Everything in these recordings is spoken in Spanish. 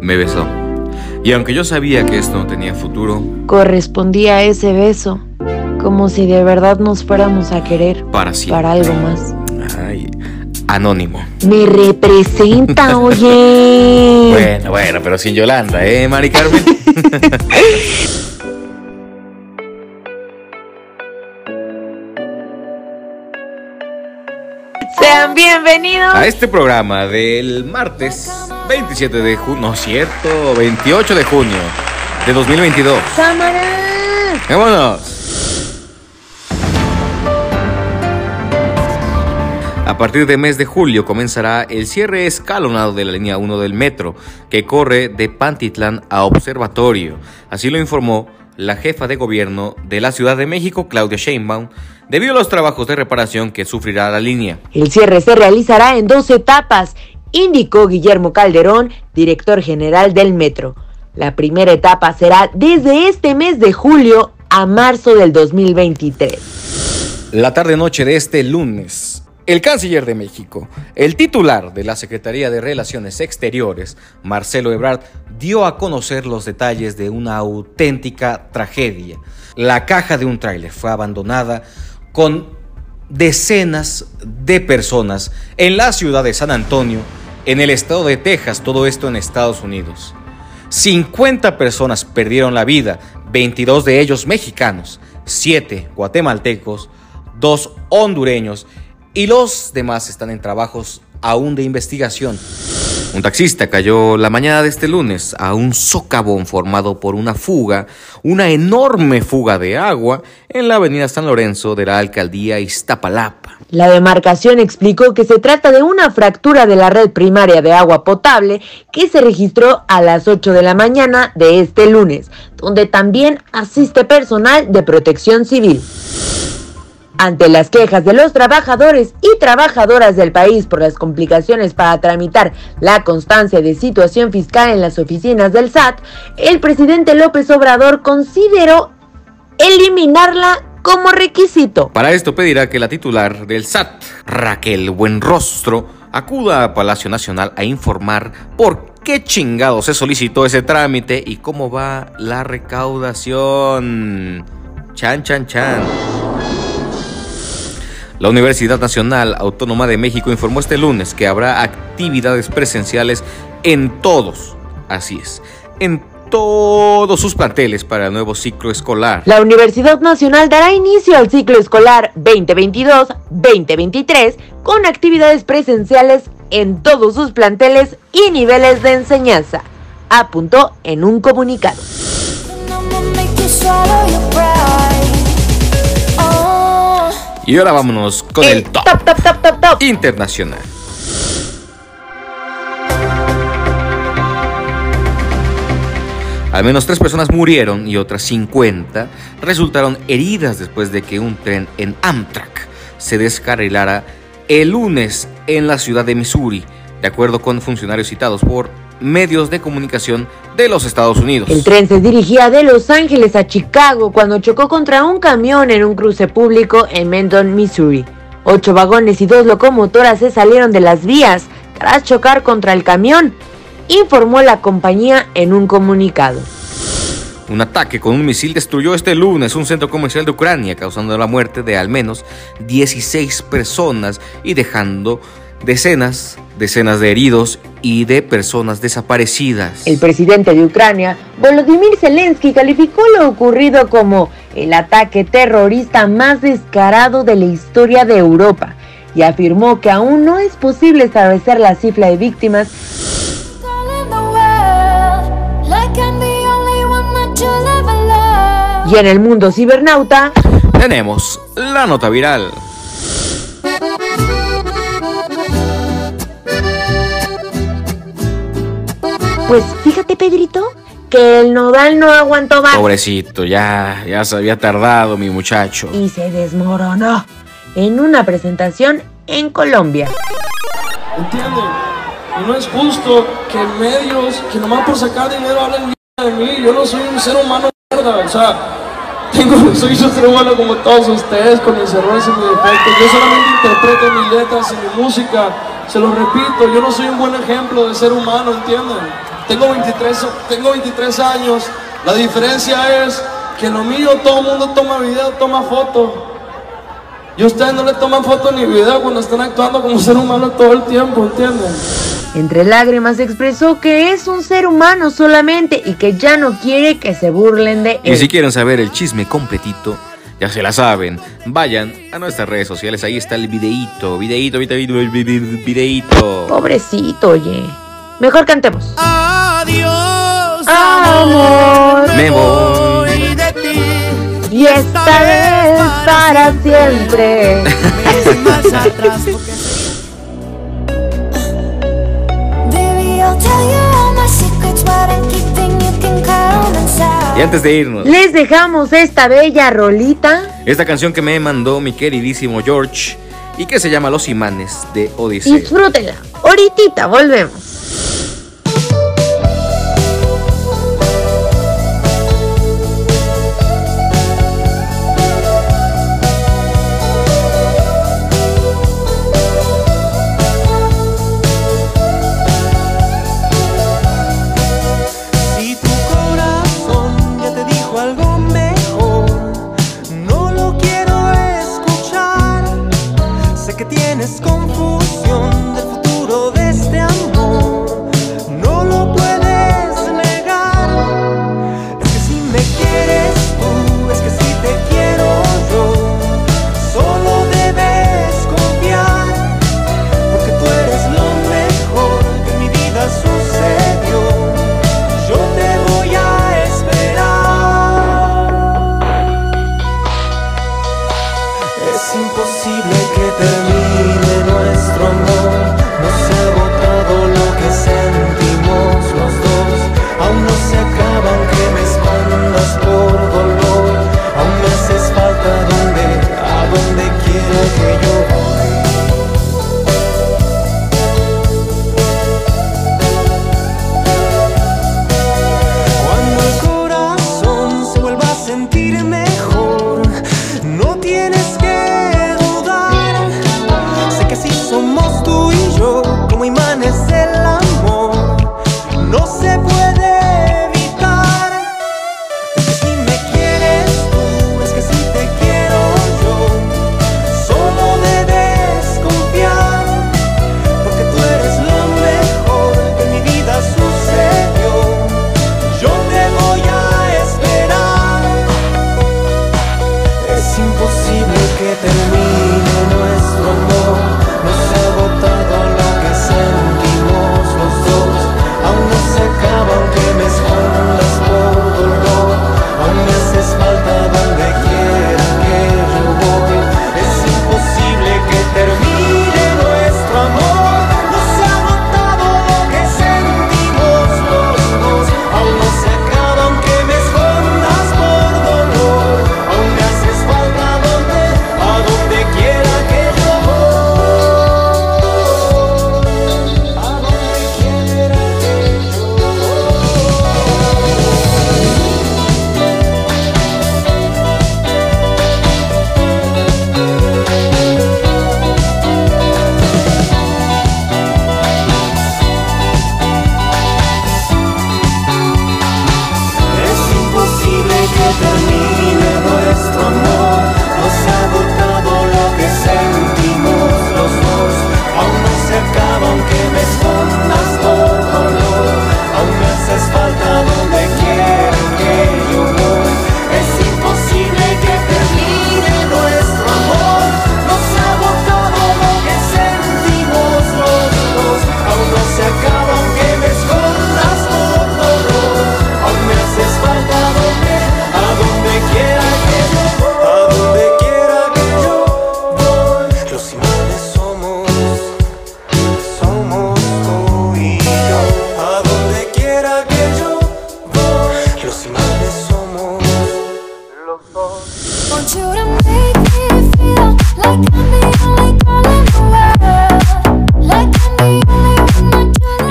Me besó. Y aunque yo sabía que esto no tenía futuro, Correspondía a ese beso, como si de verdad nos fuéramos a querer para siempre. para algo más. Ay, anónimo. Me representa, oye. Bueno, bueno, pero sin Yolanda, ¿eh, Mari Carmen? Sean bienvenidos. A este programa del martes 27 de junio, no es cierto, 28 de junio de 2022. Cámara. ¡Vámonos! A partir del mes de julio comenzará el cierre escalonado de la línea 1 del metro, que corre de Pantitlán a Observatorio. Así lo informó la jefa de gobierno de la Ciudad de México, Claudia Sheinbaum, debido a los trabajos de reparación que sufrirá la línea. El cierre se realizará en dos etapas, indicó Guillermo Calderón, director general del metro. La primera etapa será desde este mes de julio a marzo del 2023. La tarde-noche de este lunes, el canciller de México, el titular de la Secretaría de Relaciones Exteriores, Marcelo Ebrard, dio a conocer los detalles de una auténtica tragedia. La caja de un tráiler fue abandonada con decenas de personas en la ciudad de San Antonio, en el estado de Texas, todo esto en Estados Unidos. 50 personas perdieron la vida, 22 de ellos mexicanos, 7 guatemaltecos, 2 hondureños y los demás están en trabajos aún de investigación. Un taxista cayó la mañana de este lunes a un socavón formado por una fuga, una enorme fuga de agua en la avenida San Lorenzo de la alcaldía Iztapalapa. La demarcación explicó que se trata de una fractura de la red primaria de agua potable que se registró a las 8 de la mañana de este lunes, donde también asiste personal de protección civil. Ante las quejas de los trabajadores y trabajadoras del país por las complicaciones para tramitar la constancia de situación fiscal en las oficinas del SAT, el presidente López Obrador consideró eliminarla como requisito. Para esto pedirá que la titular del SAT, Raquel Buenrostro, acuda a Palacio Nacional a informar por qué chingado se solicitó ese trámite y cómo va la recaudación. Chan, chan, chan. La Universidad Nacional Autónoma de México informó este lunes que habrá actividades presenciales en todos, así es, en todos sus planteles para el nuevo ciclo escolar. La Universidad Nacional dará inicio al ciclo escolar 2022-2023 con actividades presenciales en todos sus planteles y niveles de enseñanza, apuntó en un comunicado. Y ahora vámonos con el, top, top, top, top, top, top. internacional. Al menos tres personas murieron y otras 50 resultaron heridas después de que un tren en Amtrak se descarrilara el lunes en la ciudad de Missouri, de acuerdo con funcionarios citados por medios de comunicación de los Estados Unidos. El tren se dirigía de Los Ángeles a Chicago cuando chocó contra un camión en un cruce público en Mendon, Missouri. Ocho vagones y dos locomotoras se salieron de las vías tras chocar contra el camión, informó la compañía en un comunicado. Un ataque con un misil destruyó este lunes un centro comercial de Ucrania, causando la muerte de al menos 16 personas y dejando decenas, decenas de heridos y de personas desaparecidas. El presidente de Ucrania, Volodymyr Zelensky, calificó lo ocurrido como el ataque terrorista más descarado de la historia de Europa y afirmó que aún no es posible establecer la cifra de víctimas y en el mundo cibernauta Tenemos la nota viral. Pues fíjate, Pedrito, que el nodal no aguantó más. Pobrecito, ya, ya se había tardado mi muchacho. Y se desmoronó en una presentación en Colombia. ¿Entienden? Y no es justo que medios que nomás por sacar dinero hablen de mí. Yo no soy un ser humano. O sea, tengo, soy un ser humano como todos ustedes, con mis errores y mis defectos. Yo solamente interpreto mis letras y mi música. Se lo repito, yo no soy un buen ejemplo de ser humano, ¿entienden? Tengo 23, tengo 23 años. La diferencia es que lo mío todo el mundo toma video, toma fotos. Y ustedes no le toman foto ni video cuando están actuando como ser humano todo el tiempo, ¿entienden? Entre lágrimas expresó que es un ser humano solamente y que ya no quiere que se burlen de él. Y si quieren saber el chisme completito, ya se la saben. Vayan a nuestras redes sociales, ahí está el videíto, videíto, videíto, videíto. Pobrecito, oye. Mejor cantemos. Adiós, amor. Me voy de ti. Y esta vez para siempre. Y antes de irnos, les dejamos esta bella rolita. Esta canción que me mandó mi queridísimo George y que se llama Los Imanes de Odisea. Disfrútenla. Ahorita volvemos.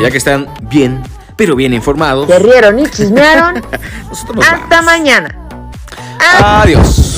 Ya que están bien, pero bien informados. Se rieron y chismearon. Nosotros nos Hasta mañana. Adiós.